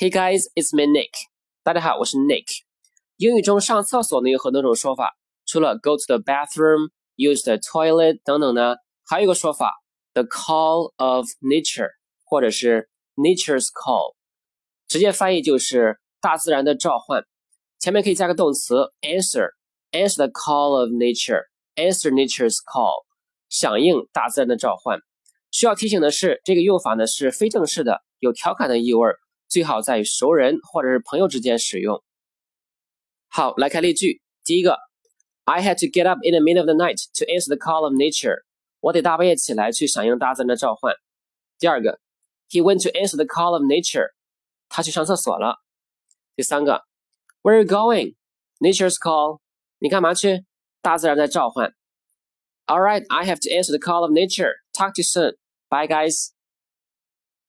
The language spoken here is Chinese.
Hey guys, it's me Nick。大家好，我是 Nick。英语中上厕所呢有很多种说法，除了 go to the bathroom、use the toilet 等等呢，还有一个说法 the call of nature，或者是 nature's call，直接翻译就是大自然的召唤。前面可以加个动词 answer，answer the call of nature，answer nature's call，响应大自然的召唤。需要提醒的是，这个用法呢是非正式的，有调侃的意味儿。最好在熟人或者是朋友之间使用。好，来看例句。第一个，I had to get up in the middle of the night to answer the call of nature。我得大半夜起来去响应大自然的召唤。第二个，He went to answer the call of nature。他去上厕所了。第三个，Where are you going? Nature's call。你干嘛去？大自然在召唤。All right, I have to answer the call of nature. Talk to you soon. Bye, guys.